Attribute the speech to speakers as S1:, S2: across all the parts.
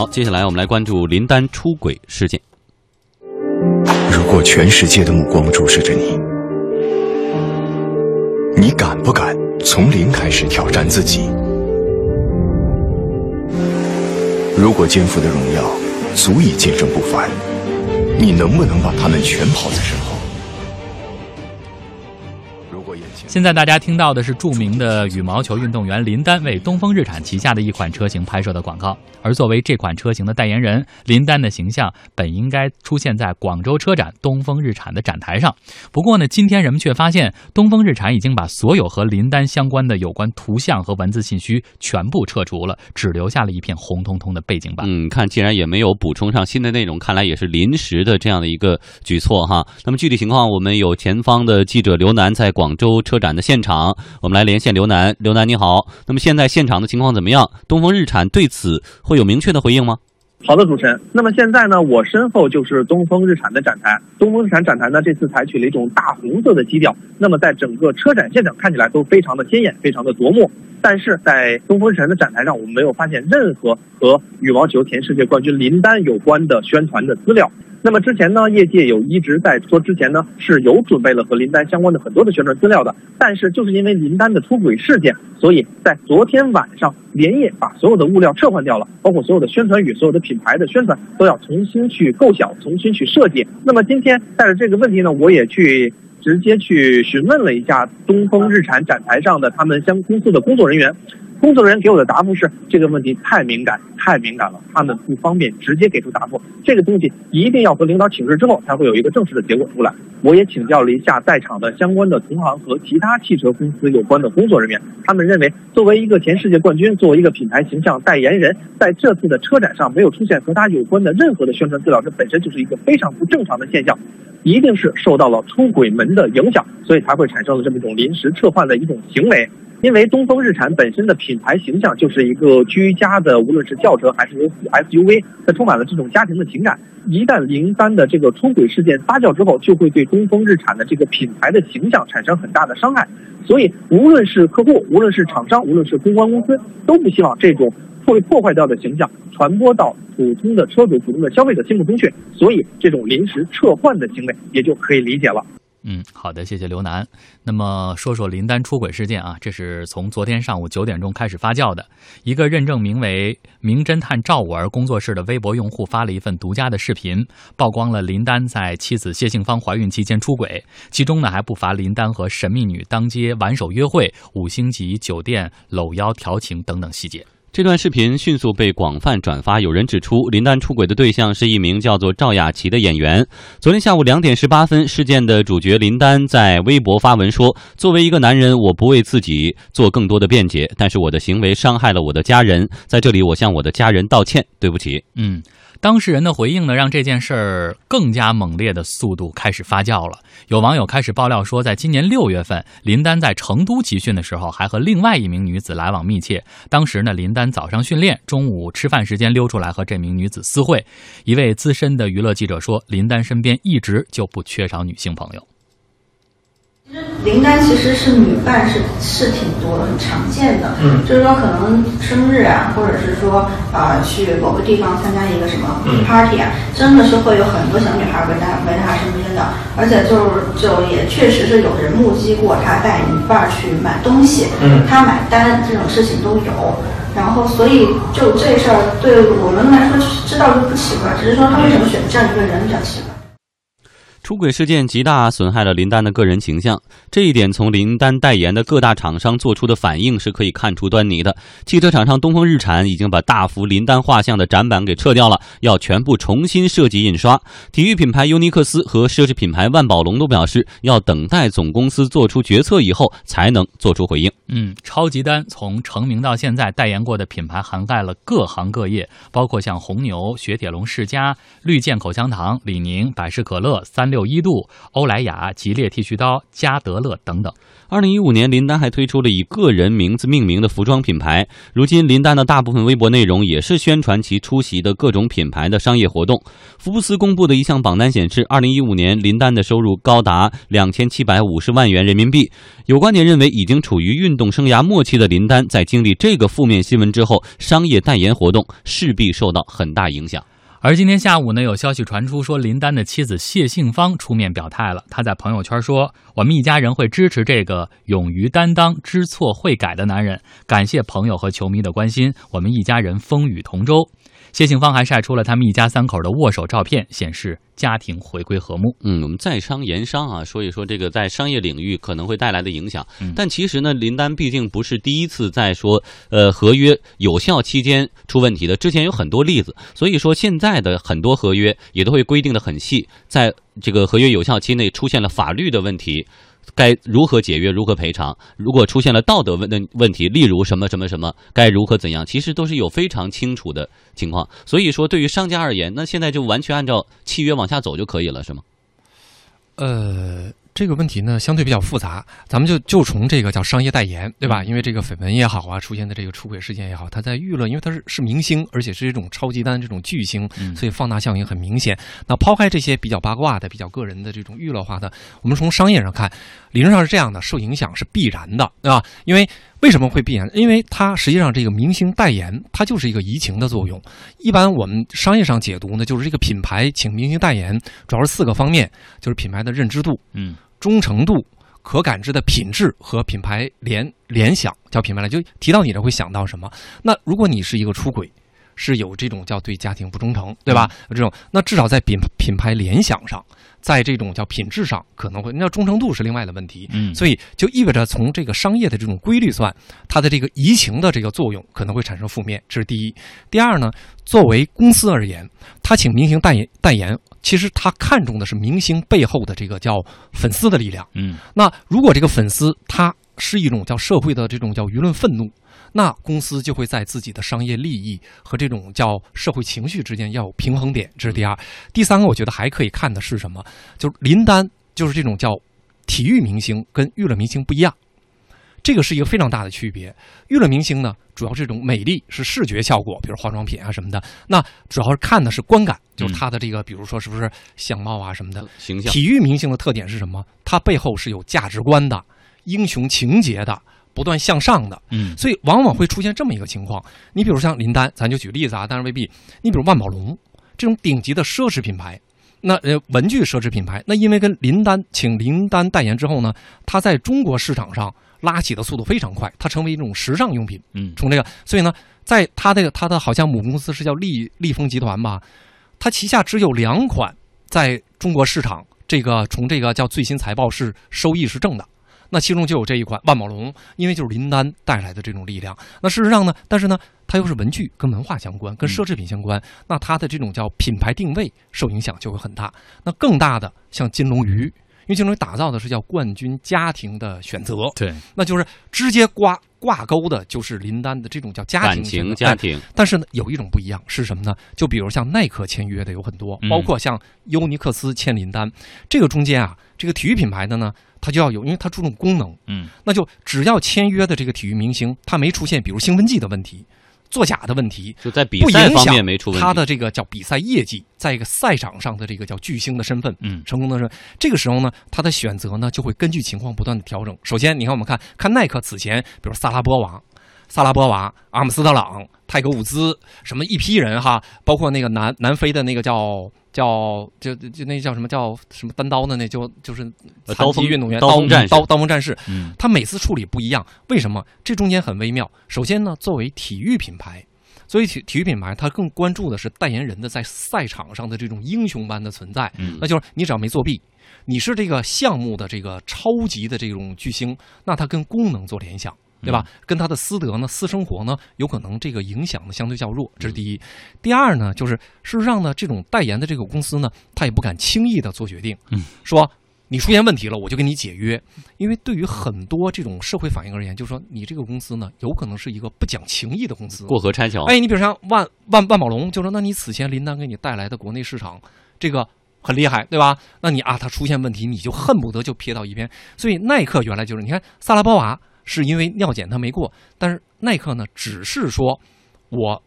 S1: 好，接下来我们来关注林丹出轨事件。
S2: 如果全世界的目光注视着你，你敢不敢从零开始挑战自己？如果肩负的荣耀足以见证不凡，你能不能把他们全抛在身后？
S3: 现在大家听到的是著名的羽毛球运动员林丹为东风日产旗下的一款车型拍摄的广告，而作为这款车型的代言人，林丹的形象本应该出现在广州车展东风日产的展台上。不过呢，今天人们却发现，东风日产已经把所有和林丹相关的有关图像和文字信息全部撤除了，只留下了一片红彤彤的背景板。
S1: 嗯，看，既然也没有补充上新的内容，看来也是临时的这样的一个举措哈。那么具体情况，我们有前方的记者刘楠在广州车。展的现场，我们来连线刘楠。刘楠你好，那么现在现场的情况怎么样？东风日产对此会有明确的回应吗？
S4: 好的，主持人。那么现在呢，我身后就是东风日产的展台。东风日产展台呢，这次采取了一种大红色的基调。那么在整个车展现场看起来都非常的鲜艳，非常的夺目。但是在东风日产的展台上，我们没有发现任何和羽毛球前世界冠军林丹有关的宣传的资料。那么之前呢，业界有一直在说，之前呢是有准备了和林丹相关的很多的宣传资料的，但是就是因为林丹的出轨事件，所以在昨天晚上连夜把所有的物料撤换掉了，包括所有的宣传语、所有的品牌的宣传都要重新去构想、重新去设计。那么今天带着这个问题呢，我也去直接去询问了一下东风日产展台上的他们相公司的工作人员。工作人员给我的答复是这个问题太敏感，太敏感了，他们不方便直接给出答复。这个东西一定要和领导请示之后才会有一个正式的结果出来。我也请教了一下在场的相关的同行和其他汽车公司有关的工作人员，他们认为作为一个前世界冠军，作为一个品牌形象代言人，在这次的车展上没有出现和他有关的任何的宣传资料，这本身就是一个非常不正常的现象，一定是受到了出轨门的影响，所以才会产生了这么一种临时撤换的一种行为。因为东风日产本身的品牌形象就是一个居家的，无论是轿车还是 SUV，它充满了这种家庭的情感。一旦林丹的这个出轨事件发酵之后，就会对东风日产的这个品牌的形象产生很大的伤害。所以，无论是客户，无论是厂商，无论是公关公司，都不希望这种会破坏掉的形象传播到普通的车主、普通的消费者心目中去。所以，这种临时撤换的行为也就可以理解了。
S3: 嗯，好的，谢谢刘楠。那么说说林丹出轨事件啊，这是从昨天上午九点钟开始发酵的。一个认证名为“名侦探赵五儿”工作室的微博用户发了一份独家的视频，曝光了林丹在妻子谢杏芳怀孕期间出轨，其中呢还不乏林丹和神秘女当街挽手约会、五星级酒店搂腰调情等等细节。
S1: 这段视频迅速被广泛转发，有人指出林丹出轨的对象是一名叫做赵雅琪的演员。昨天下午两点十八分，事件的主角林丹在微博发文说：“作为一个男人，我不为自己做更多的辩解，但是我的行为伤害了我的家人，在这里我向我的家人道歉，对不起。”
S3: 嗯。当事人的回应呢，让这件事儿更加猛烈的速度开始发酵了。有网友开始爆料说，在今年六月份，林丹在成都集训的时候，还和另外一名女子来往密切。当时呢，林丹早上训练，中午吃饭时间溜出来和这名女子私会。一位资深的娱乐记者说，林丹身边一直就不缺少女性朋友。
S5: 其实林丹其实是女伴是是挺多的，很常见的。嗯，就是说可能生日啊，或者是说啊去某个地方参加一个什么 party 啊，真的是会有很多小女孩围在围在他身边的。而且就是就也确实是有人目击过他带女伴去买东西，嗯，他买单这种事情都有。然后所以就这事儿对我们来说知道就不奇怪，只是说他为什么选这样一个人比较奇怪。
S1: 出轨事件极大损害了林丹的个人形象，这一点从林丹代言的各大厂商做出的反应是可以看出端倪的。汽车厂商东风日产已经把大幅林丹画像的展板给撤掉了，要全部重新设计印刷。体育品牌尤尼克斯和奢侈品牌万宝龙都表示，要等待总公司做出决策以后才能做出回应。
S3: 嗯，超级丹从成名到现在代言过的品牌涵盖了各行各业，包括像红牛、雪铁龙、世嘉、绿箭口香糖、李宁、百事可乐、三六。六一度、欧莱雅、吉列剃须刀、加德乐等等。
S1: 二零一五年，林丹还推出了以个人名字命名的服装品牌。如今，林丹的大部分微博内容也是宣传其出席的各种品牌的商业活动。福布斯公布的一项榜单显示，二零一五年林丹的收入高达两千七百五十万元人民币。有观点认为，已经处于运动生涯末期的林丹，在经历这个负面新闻之后，商业代言活动势必受到很大影响。
S3: 而今天下午呢，有消息传出说，林丹的妻子谢杏芳出面表态了。她在朋友圈说：“我们一家人会支持这个勇于担当、知错会改的男人。感谢朋友和球迷的关心，我们一家人风雨同舟。”谢杏芳还晒出了他们一家三口的握手照片，显示家庭回归和睦。
S1: 嗯，我们在商言商啊，说一说这个在商业领域可能会带来的影响。但其实呢，林丹毕竟不是第一次在说呃合约有效期间出问题的，之前有很多例子。所以说现在的很多合约也都会规定的很细，在这个合约有效期内出现了法律的问题。该如何解约？如何赔偿？如果出现了道德问的问题，例如什么什么什么，该如何怎样？其实都是有非常清楚的情况。所以说，对于商家而言，那现在就完全按照契约往下走就可以了，是吗？
S6: 呃。这个问题呢，相对比较复杂，咱们就就从这个叫商业代言，对吧？因为这个绯闻也好啊，出现的这个出轨事件也好，他在娱乐，因为他是是明星，而且是一种超级单这种巨星，所以放大效应很明显。那抛开这些比较八卦的、比较个人的这种娱乐化的，我们从商业上看，理论上是这样的，受影响是必然的，对吧？因为为什么会闭眼？因为它实际上这个明星代言，它就是一个移情的作用。一般我们商业上解读呢，就是这个品牌请明星代言，主要是四个方面，就是品牌的认知度，嗯。忠诚度、可感知的品质和品牌联联想，叫品牌联就提到你这，会想到什么？那如果你是一个出轨，是有这种叫对家庭不忠诚，对吧？有这种，那至少在品品牌联想上。在这种叫品质上，可能会那忠诚度是另外的问题，嗯，所以就意味着从这个商业的这种规律算，它的这个移情的这个作用可能会产生负面，这是第一。第二呢，作为公司而言，他请明星代言代言，其实他看重的是明星背后的这个叫粉丝的力量，嗯，那如果这个粉丝他是一种叫社会的这种叫舆论愤怒。那公司就会在自己的商业利益和这种叫社会情绪之间要有平衡点，这是第二。第三个，我觉得还可以看的是什么？就是林丹，就是这种叫体育明星跟娱乐明星不一样，这个是一个非常大的区别。娱乐明星呢，主要这种美丽是视觉效果，比如化妆品啊什么的。那主要是看的是观感，就是他的这个，比如说是不是相貌啊什么的
S1: 形象。
S6: 体育明星的特点是什么？他背后是有价值观的、英雄情节的。不断向上的，嗯，所以往往会出现这么一个情况。你比如像林丹，咱就举例子啊，当然未必。你比如万宝龙这种顶级的奢侈品牌，那呃文具奢侈品牌，那因为跟林丹请林丹代言之后呢，它在中国市场上拉起的速度非常快，它成为一种时尚用品。嗯，从这个，所以呢，在它这个它的好像母公司是叫利利丰集团吧，它旗下只有两款在中国市场，这个从这个叫最新财报是收益是正的。那其中就有这一款万宝龙，因为就是林丹带来的这种力量。那事实上呢，但是呢，它又是文具，跟文化相关，跟奢侈品相关。那它的这种叫品牌定位受影响就会很大。那更大的像金龙鱼，因为金龙鱼打造的是叫冠军家庭的选择，
S3: 对，
S6: 那就是直接挂挂钩的就是林丹的这种叫家庭
S1: 情家庭。
S6: 但是呢，有一种不一样是什么呢？就比如像耐克签约的有很多，包括像尤尼克斯签林丹，这个中间啊，这个体育品牌的呢。它就要有，因为他注重功能，嗯，那就只要签约的这个体育明星，他没出现比如兴奋剂的问题、作假的问题，
S1: 就在比赛方面没出
S6: 他的这个叫比赛业绩，在一个赛场上的这个叫巨星的身份，嗯，成功的是这个时候呢，他的选择呢就会根据情况不断的调整。首先，你看我们看看耐克此前，比如萨拉波娃、萨拉波娃、阿姆斯特朗、泰格伍兹，什么一批人哈，包括那个南南非的那个叫。叫就就那叫什么叫什么单刀的那就就是残疾运动员刀锋战刀刀锋战士，他每次处理不一样，为什么？这中间很微妙。首先呢，作为体育品牌，作为体体育品牌，他更关注的是代言人的在赛场上的这种英雄般的存在。那就是你只要没作弊，你是这个项目的这个超级的这种巨星，那他跟功能做联想。对吧？跟他的私德呢、私生活呢，有可能这个影响呢相对较弱，这是第一。第二呢，就是事实上呢，这种代言的这个公司呢，他也不敢轻易的做决定，嗯，说你出现问题了，我就跟你解约。因为对于很多这种社会反应而言，就是说你这个公司呢，有可能是一个不讲情义的公司，
S1: 过河拆桥。
S6: 哎，你比如像万万万宝龙，就说那你此前林丹给你带来的国内市场这个很厉害，对吧？那你啊，他出现问题，你就恨不得就撇到一边。所以耐克原来就是，你看萨拉波娃是因为尿检他没过，但是耐克呢，只是说我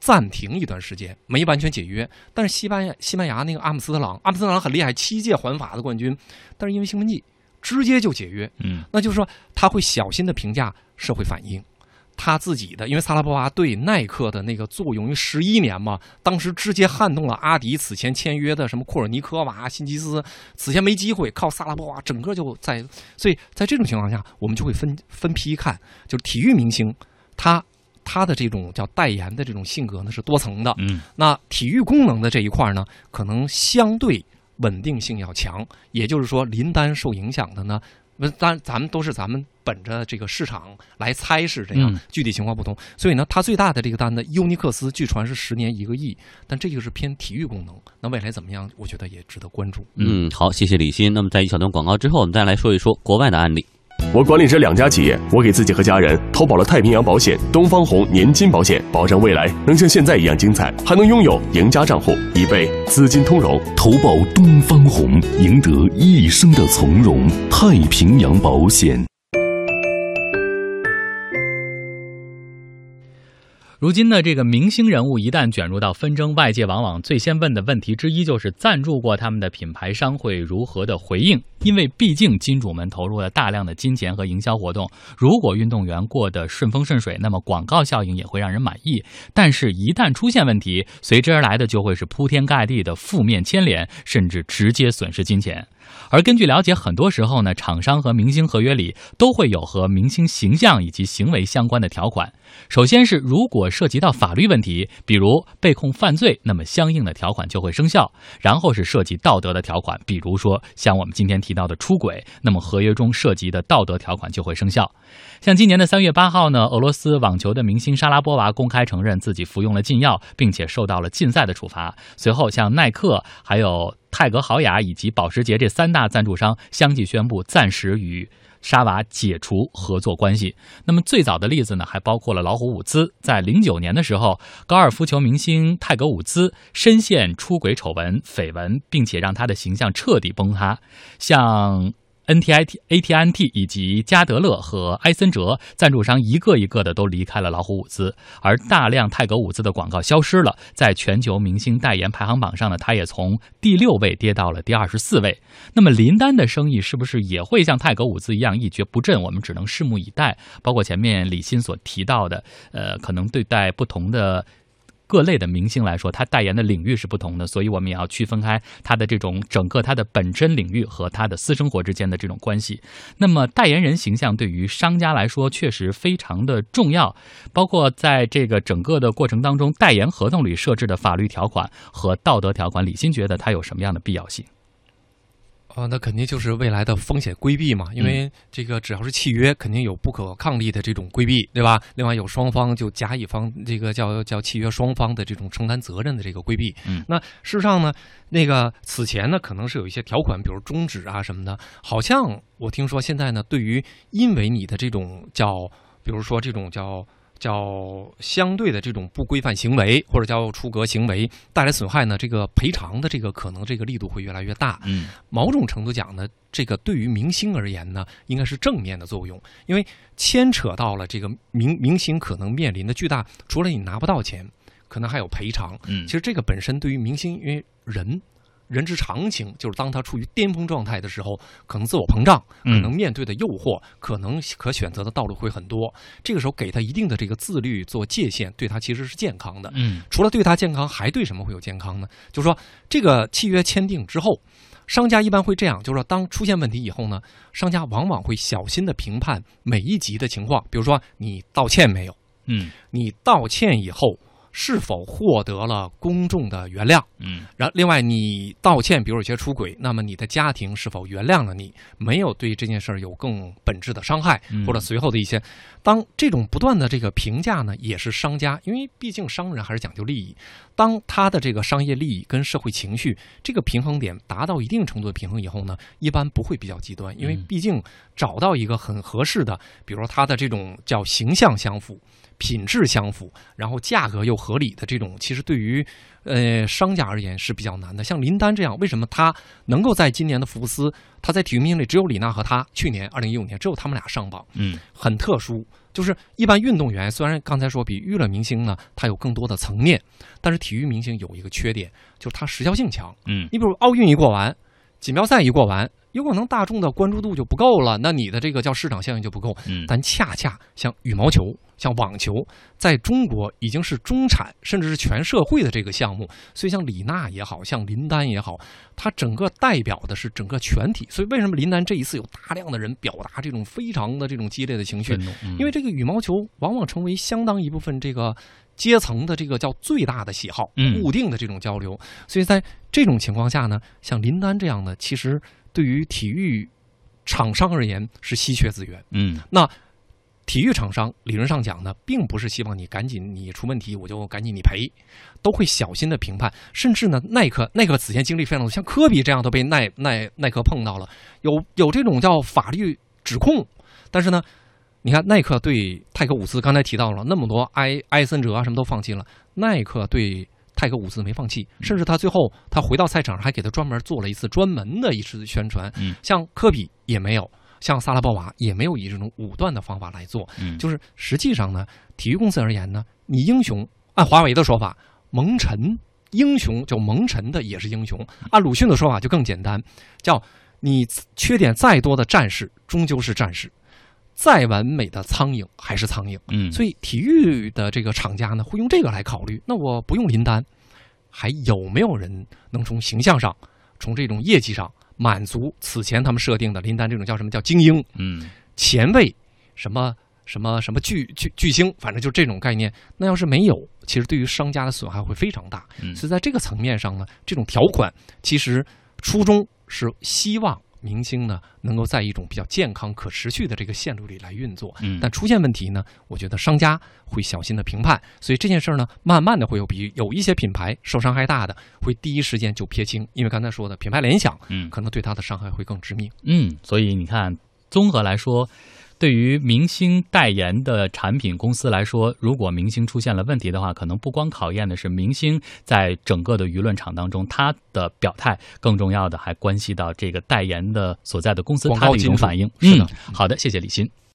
S6: 暂停一段时间，没完全解约。但是西班牙西班牙那个阿姆斯特朗，阿姆斯特朗很厉害，七届环法的冠军，但是因为兴奋剂直接就解约。
S3: 嗯，
S6: 那就是说他会小心的评价社会反应。他自己的，因为萨拉波娃对耐克的那个作用，因为十一年嘛，当时直接撼动了阿迪此前签约的什么库尔尼科娃、辛吉斯，此前没机会，靠萨拉波娃整个就在，所以在这种情况下，我们就会分分批看，就是体育明星，他他的这种叫代言的这种性格呢是多层的，
S3: 嗯，
S6: 那体育功能的这一块呢，可能相对稳定性要强，也就是说林丹受影响的呢。那当然，咱们都是咱们本着这个市场来猜是这样，具体情况不同。所以呢，它最大的这个单子，尤尼克斯据传是十年一个亿，但这个是偏体育功能。那未来怎么样？我觉得也值得关注。
S1: 嗯，好，谢谢李欣。那么在一小段广告之后，我们再来说一说国外的案例。
S7: 我管理着两家企业，我给自己和家人投保了太平洋保险、东方红年金保险，保证未来能像现在一样精彩，还能拥有赢家账户，以备资金通融。
S8: 投保东方红，赢得一生的从容。太平洋保险。
S3: 如今呢，这个明星人物一旦卷入到纷争，外界往往最先问的问题之一就是赞助过他们的品牌商会如何的回应，因为毕竟金主们投入了大量的金钱和营销活动。如果运动员过得顺风顺水，那么广告效应也会让人满意。但是，一旦出现问题，随之而来的就会是铺天盖地的负面牵连，甚至直接损失金钱。而根据了解，很多时候呢，厂商和明星合约里都会有和明星形象以及行为相关的条款。首先是如果涉及到法律问题，比如被控犯罪，那么相应的条款就会生效。然后是涉及道德的条款，比如说像我们今天提到的出轨，那么合约中涉及的道德条款就会生效。像今年的三月八号呢，俄罗斯网球的明星莎拉波娃公开承认自己服用了禁药，并且受到了禁赛的处罚。随后，像耐克、还有泰格豪雅以及保时捷这三大赞助商相继宣布暂时与莎娃解除合作关系。那么最早的例子呢，还包括了老虎伍兹，在零九年的时候，高尔夫球明星泰格伍兹深陷出轨丑闻绯闻，并且让他的形象彻底崩塌。像 N T I T A T N T 以及加德勒和埃森哲赞助商一个一个的都离开了老虎伍兹，而大量泰格伍兹的广告消失了，在全球明星代言排行榜上呢，他也从第六位跌到了第二十四位。那么林丹的生意是不是也会像泰格伍兹一样一蹶不振？我们只能拭目以待。包括前面李欣所提到的，呃，可能对待不同的。各类的明星来说，他代言的领域是不同的，所以我们也要区分开他的这种整个他的本身领域和他的私生活之间的这种关系。那么，代言人形象对于商家来说确实非常的重要，包括在这个整个的过程当中，代言合同里设置的法律条款和道德条款，李欣觉得它有什么样的必要性？
S6: 啊，那肯定就是未来的风险规避嘛，因为这个只要是契约，肯定有不可抗力的这种规避，对吧？另外有双方就甲乙方这个叫叫契约双方的这种承担责任的这个规避。
S3: 嗯，
S6: 那事实上呢，那个此前呢，可能是有一些条款，比如终止啊什么的，好像我听说现在呢，对于因为你的这种叫，比如说这种叫。叫相对的这种不规范行为，或者叫出格行为带来损害呢？这个赔偿的这个可能这个力度会越来越大。
S3: 嗯，
S6: 某种程度讲呢，这个对于明星而言呢，应该是正面的作用，因为牵扯到了这个明明星可能面临的巨大，除了你拿不到钱，可能还有赔偿。
S3: 嗯，
S6: 其实这个本身对于明星，因为人。人之常情，就是当他处于巅峰状态的时候，可能自我膨胀，可能面对的诱惑，可能可选择的道路会很多。这个时候给他一定的这个自律做界限，对他其实是健康的。
S3: 嗯，
S6: 除了对他健康，还对什么会有健康呢？就是说，这个契约签订之后，商家一般会这样，就是说，当出现问题以后呢，商家往往会小心的评判每一级的情况，比如说你道歉没有？
S3: 嗯，
S6: 你道歉以后。是否获得了公众的原谅？
S3: 嗯，
S6: 然另外你道歉，比如有些出轨，那么你的家庭是否原谅了你？没有对这件事儿有更本质的伤害，或者随后的一些，当这种不断的这个评价呢，也是商家，因为毕竟商人还是讲究利益。当他的这个商业利益跟社会情绪这个平衡点达到一定程度的平衡以后呢，一般不会比较极端，因为毕竟找到一个很合适的，比如说他的这种叫形象相符。品质相符，然后价格又合理的这种，其实对于呃商家而言是比较难的。像林丹这样，为什么他能够在今年的福布斯，他在体育明星里只有李娜和他，去年二零一五年只有他们俩上榜，
S3: 嗯，
S6: 很特殊。就是一般运动员，虽然刚才说比娱乐明星呢，他有更多的层面，但是体育明星有一个缺点，就是他时效性强。
S3: 嗯，
S6: 你比如奥运一过完，锦标赛一过完，有可能大众的关注度就不够了，那你的这个叫市场效应就不够。
S3: 嗯，
S6: 但恰恰像羽毛球。像网球，在中国已经是中产，甚至是全社会的这个项目。所以，像李娜也好像林丹也好，它整个代表的是整个全体。所以，为什么林丹这一次有大量的人表达这种非常的这种激烈的情绪？因为这个羽毛球往往成为相当一部分这个阶层的这个叫最大的喜好，固定的这种交流。所以在这种情况下呢，像林丹这样的，其实对于体育厂商而言是稀缺资源。
S3: 嗯，
S6: 那。体育厂商理论上讲呢，并不是希望你赶紧你出问题我就赶紧你赔，都会小心的评判。甚至呢，耐克耐克此前经历非常多，像科比这样都被耐耐耐克碰到了，有有这种叫法律指控。但是呢，你看耐克对泰克伍兹刚才提到了那么多埃埃森哲啊什么都放弃了，耐克对泰克伍兹没放弃，甚至他最后他回到赛场上还给他专门做了一次专门的一次宣传。
S3: 嗯，
S6: 像科比也没有。像萨拉波娃也没有以这种武断的方法来做，
S3: 嗯，
S6: 就是实际上呢，体育公司而言呢，你英雄按华为的说法，蒙尘英雄叫蒙尘的也是英雄，按鲁迅的说法就更简单，叫你缺点再多的战士终究是战士，再完美的苍蝇还是苍蝇，
S3: 嗯，
S6: 所以体育的这个厂家呢会用这个来考虑，那我不用林丹，还有没有人能从形象上，从这种业绩上？满足此前他们设定的林丹这种叫什么叫精英，
S3: 嗯，
S6: 前卫，什么什么什么巨巨巨星，反正就这种概念。那要是没有，其实对于商家的损害会非常大。所以在这个层面上呢，这种条款其实初衷是希望。明星呢，能够在一种比较健康、可持续的这个线路里来运作，
S3: 嗯，
S6: 但出现问题呢，我觉得商家会小心的评判，所以这件事儿呢，慢慢的会有比有一些品牌受伤害大的，会第一时间就撇清，因为刚才说的品牌联想，
S3: 嗯，
S6: 可能对它的伤害会更致命，
S3: 嗯，所以你看，综合来说。对于明星代言的产品公司来说，如果明星出现了问题的话，可能不光考验的是明星在整个的舆论场当中他的表态，更重要的还关系到这个代言的所在的公司它的一种反应。
S6: 是的，
S3: 好的，谢谢李欣。